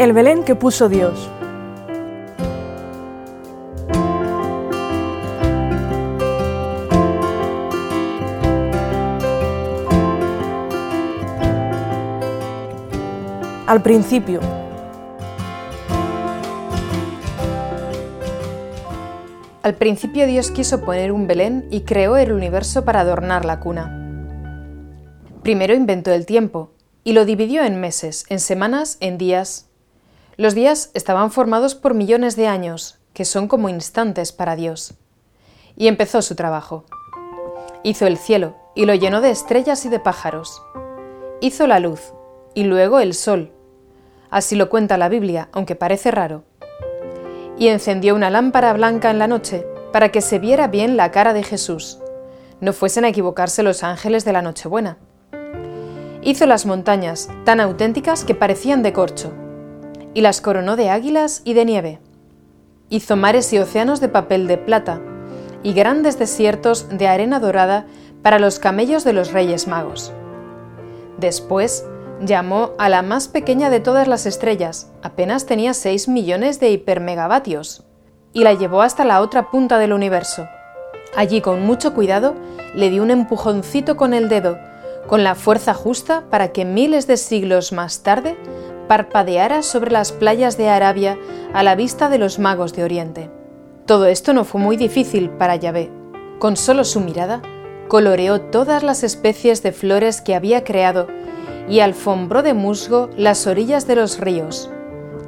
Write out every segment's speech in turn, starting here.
El Belén que puso Dios. Al principio. Al principio Dios quiso poner un Belén y creó el universo para adornar la cuna. Primero inventó el tiempo y lo dividió en meses, en semanas, en días. Los días estaban formados por millones de años, que son como instantes para Dios. Y empezó su trabajo. Hizo el cielo y lo llenó de estrellas y de pájaros. Hizo la luz y luego el sol. Así lo cuenta la Biblia, aunque parece raro. Y encendió una lámpara blanca en la noche para que se viera bien la cara de Jesús. No fuesen a equivocarse los ángeles de la Nochebuena. Hizo las montañas tan auténticas que parecían de corcho, y las coronó de águilas y de nieve. Hizo mares y océanos de papel de plata, y grandes desiertos de arena dorada para los camellos de los reyes magos. Después llamó a la más pequeña de todas las estrellas, apenas tenía 6 millones de hipermegavatios, y la llevó hasta la otra punta del universo. Allí, con mucho cuidado, le dio un empujoncito con el dedo con la fuerza justa para que miles de siglos más tarde parpadeara sobre las playas de Arabia a la vista de los magos de Oriente. Todo esto no fue muy difícil para Yahvé. Con solo su mirada, coloreó todas las especies de flores que había creado y alfombró de musgo las orillas de los ríos.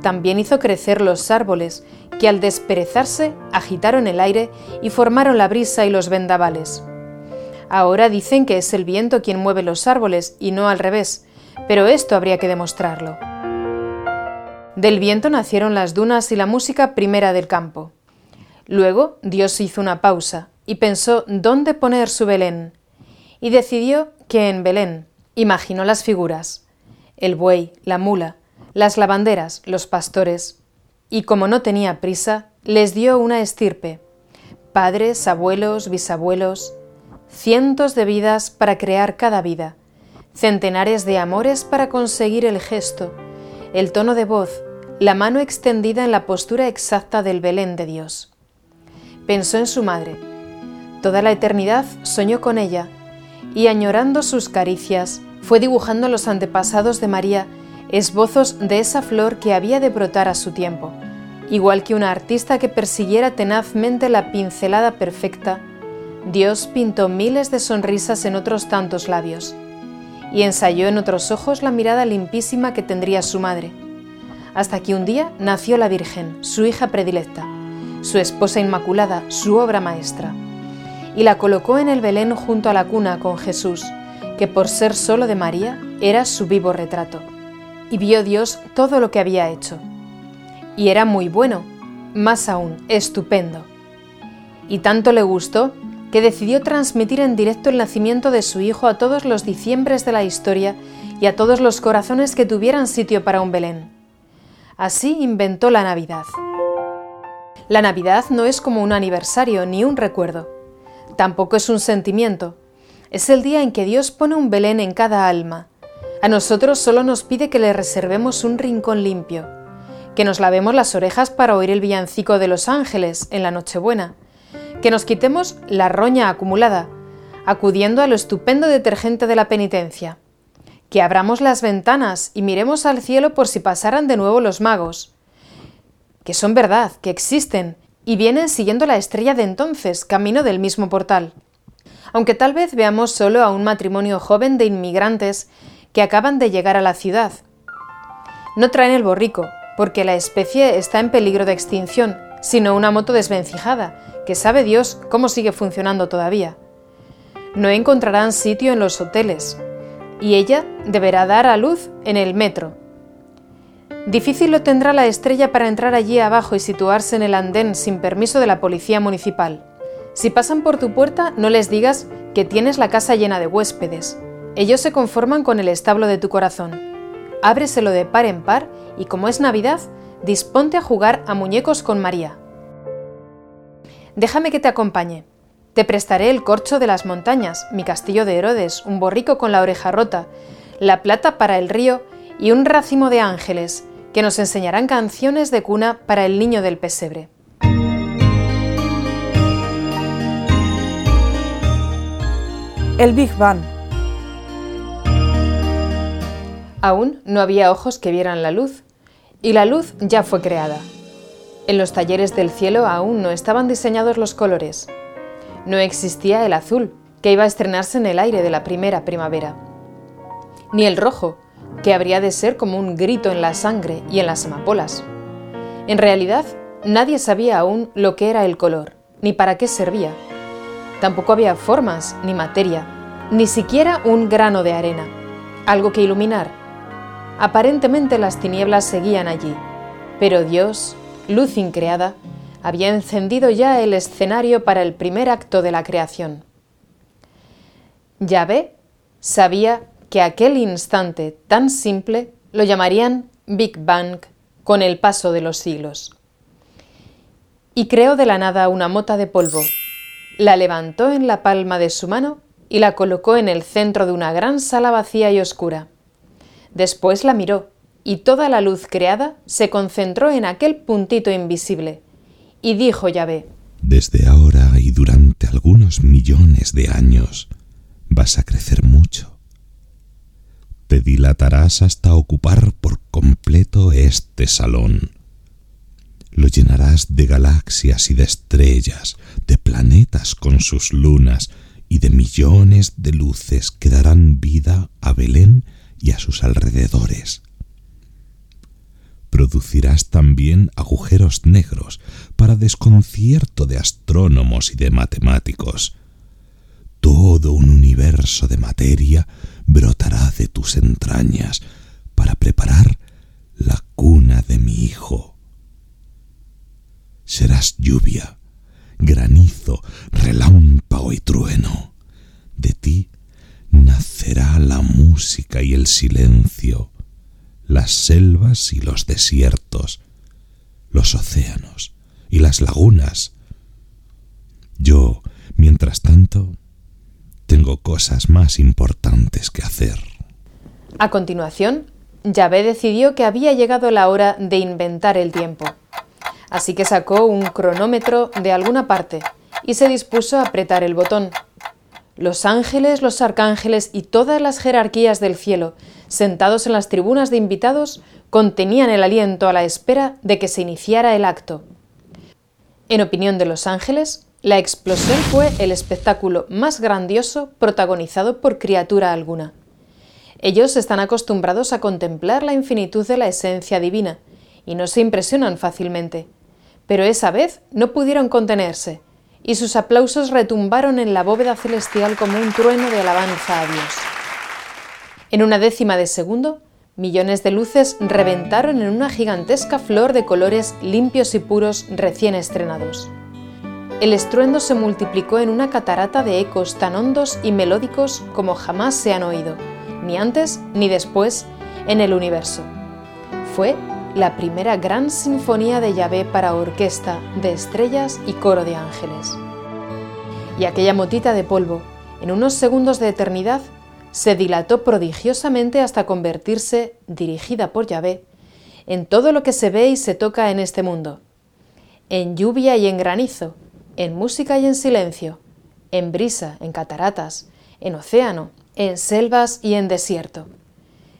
También hizo crecer los árboles, que al desperezarse agitaron el aire y formaron la brisa y los vendavales. Ahora dicen que es el viento quien mueve los árboles y no al revés, pero esto habría que demostrarlo. Del viento nacieron las dunas y la música primera del campo. Luego Dios hizo una pausa y pensó dónde poner su Belén, y decidió que en Belén. Imaginó las figuras, el buey, la mula, las lavanderas, los pastores, y como no tenía prisa, les dio una estirpe, padres, abuelos, bisabuelos, cientos de vidas para crear cada vida, centenares de amores para conseguir el gesto, el tono de voz, la mano extendida en la postura exacta del Belén de Dios. Pensó en su madre. Toda la eternidad soñó con ella y añorando sus caricias, fue dibujando los antepasados de María esbozos de esa flor que había de brotar a su tiempo, igual que una artista que persiguiera tenazmente la pincelada perfecta Dios pintó miles de sonrisas en otros tantos labios y ensayó en otros ojos la mirada limpísima que tendría su madre, hasta que un día nació la Virgen, su hija predilecta, su esposa inmaculada, su obra maestra, y la colocó en el Belén junto a la cuna con Jesús, que por ser solo de María era su vivo retrato. Y vio Dios todo lo que había hecho. Y era muy bueno, más aún, estupendo. Y tanto le gustó que decidió transmitir en directo el nacimiento de su hijo a todos los diciembres de la historia y a todos los corazones que tuvieran sitio para un Belén. Así inventó la Navidad. La Navidad no es como un aniversario ni un recuerdo. Tampoco es un sentimiento. Es el día en que Dios pone un Belén en cada alma. A nosotros solo nos pide que le reservemos un rincón limpio, que nos lavemos las orejas para oír el villancico de los ángeles en la Nochebuena, que nos quitemos la roña acumulada, acudiendo a lo estupendo detergente de la penitencia, que abramos las ventanas y miremos al cielo por si pasaran de nuevo los magos, que son verdad, que existen y vienen siguiendo la estrella de entonces, camino del mismo portal. Aunque tal vez veamos solo a un matrimonio joven de inmigrantes que acaban de llegar a la ciudad. No traen el borrico, porque la especie está en peligro de extinción, sino una moto desvencijada, que sabe Dios cómo sigue funcionando todavía. No encontrarán sitio en los hoteles y ella deberá dar a luz en el metro. Difícil lo tendrá la estrella para entrar allí abajo y situarse en el andén sin permiso de la policía municipal. Si pasan por tu puerta, no les digas que tienes la casa llena de huéspedes. Ellos se conforman con el establo de tu corazón. Ábreselo de par en par y como es Navidad, disponte a jugar a muñecos con María. Déjame que te acompañe. Te prestaré el corcho de las montañas, mi castillo de Herodes, un borrico con la oreja rota, la plata para el río y un racimo de ángeles, que nos enseñarán canciones de cuna para el niño del pesebre. El Big Bang. Aún no había ojos que vieran la luz, y la luz ya fue creada. En los talleres del cielo aún no estaban diseñados los colores. No existía el azul, que iba a estrenarse en el aire de la primera primavera. Ni el rojo, que habría de ser como un grito en la sangre y en las amapolas. En realidad, nadie sabía aún lo que era el color, ni para qué servía. Tampoco había formas, ni materia, ni siquiera un grano de arena, algo que iluminar. Aparentemente las tinieblas seguían allí, pero Dios, luz increada, había encendido ya el escenario para el primer acto de la creación. Yahvé sabía que aquel instante tan simple lo llamarían Big Bang con el paso de los siglos. Y creó de la nada una mota de polvo, la levantó en la palma de su mano y la colocó en el centro de una gran sala vacía y oscura. Después la miró, y toda la luz creada se concentró en aquel puntito invisible. Y dijo Yahvé, Desde ahora y durante algunos millones de años vas a crecer mucho te dilatarás hasta ocupar por completo este salón. Lo llenarás de galaxias y de estrellas, de planetas con sus lunas y de millones de luces que darán vida a Belén y a sus alrededores. Producirás también agujeros negros para desconcierto de astrónomos y de matemáticos. Todo un universo de materia brotará de tus entrañas para preparar la cuna de mi hijo. Serás lluvia, granizo, relámpago y trueno. De ti nacerá la música y el silencio, las selvas y los desiertos, los océanos y las lagunas. Yo, mientras tanto, tengo cosas más importantes que hacer. A continuación, Yahvé decidió que había llegado la hora de inventar el tiempo. Así que sacó un cronómetro de alguna parte y se dispuso a apretar el botón. Los ángeles, los arcángeles y todas las jerarquías del cielo, sentados en las tribunas de invitados, contenían el aliento a la espera de que se iniciara el acto. En opinión de los ángeles, la explosión fue el espectáculo más grandioso protagonizado por criatura alguna. Ellos están acostumbrados a contemplar la infinitud de la esencia divina y no se impresionan fácilmente. Pero esa vez no pudieron contenerse y sus aplausos retumbaron en la bóveda celestial como un trueno de alabanza a Dios. En una décima de segundo, millones de luces reventaron en una gigantesca flor de colores limpios y puros recién estrenados el estruendo se multiplicó en una catarata de ecos tan hondos y melódicos como jamás se han oído, ni antes ni después, en el universo. Fue la primera gran sinfonía de Yahvé para orquesta de estrellas y coro de ángeles. Y aquella motita de polvo, en unos segundos de eternidad, se dilató prodigiosamente hasta convertirse, dirigida por Yahvé, en todo lo que se ve y se toca en este mundo, en lluvia y en granizo, en música y en silencio, en brisa, en cataratas, en océano, en selvas y en desierto.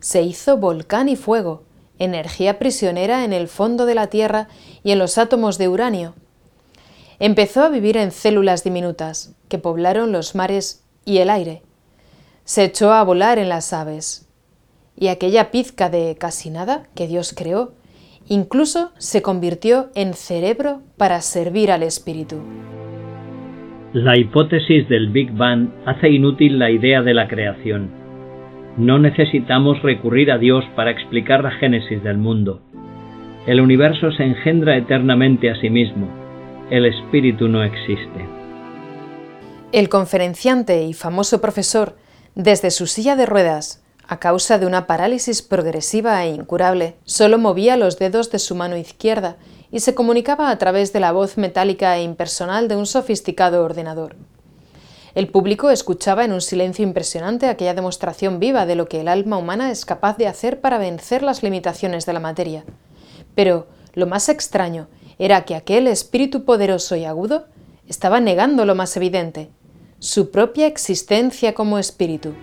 Se hizo volcán y fuego, energía prisionera en el fondo de la Tierra y en los átomos de uranio. Empezó a vivir en células diminutas que poblaron los mares y el aire. Se echó a volar en las aves. Y aquella pizca de casi nada que Dios creó Incluso se convirtió en cerebro para servir al espíritu. La hipótesis del Big Bang hace inútil la idea de la creación. No necesitamos recurrir a Dios para explicar la génesis del mundo. El universo se engendra eternamente a sí mismo. El espíritu no existe. El conferenciante y famoso profesor, desde su silla de ruedas, a causa de una parálisis progresiva e incurable, solo movía los dedos de su mano izquierda y se comunicaba a través de la voz metálica e impersonal de un sofisticado ordenador. El público escuchaba en un silencio impresionante aquella demostración viva de lo que el alma humana es capaz de hacer para vencer las limitaciones de la materia. Pero lo más extraño era que aquel espíritu poderoso y agudo estaba negando lo más evidente, su propia existencia como espíritu.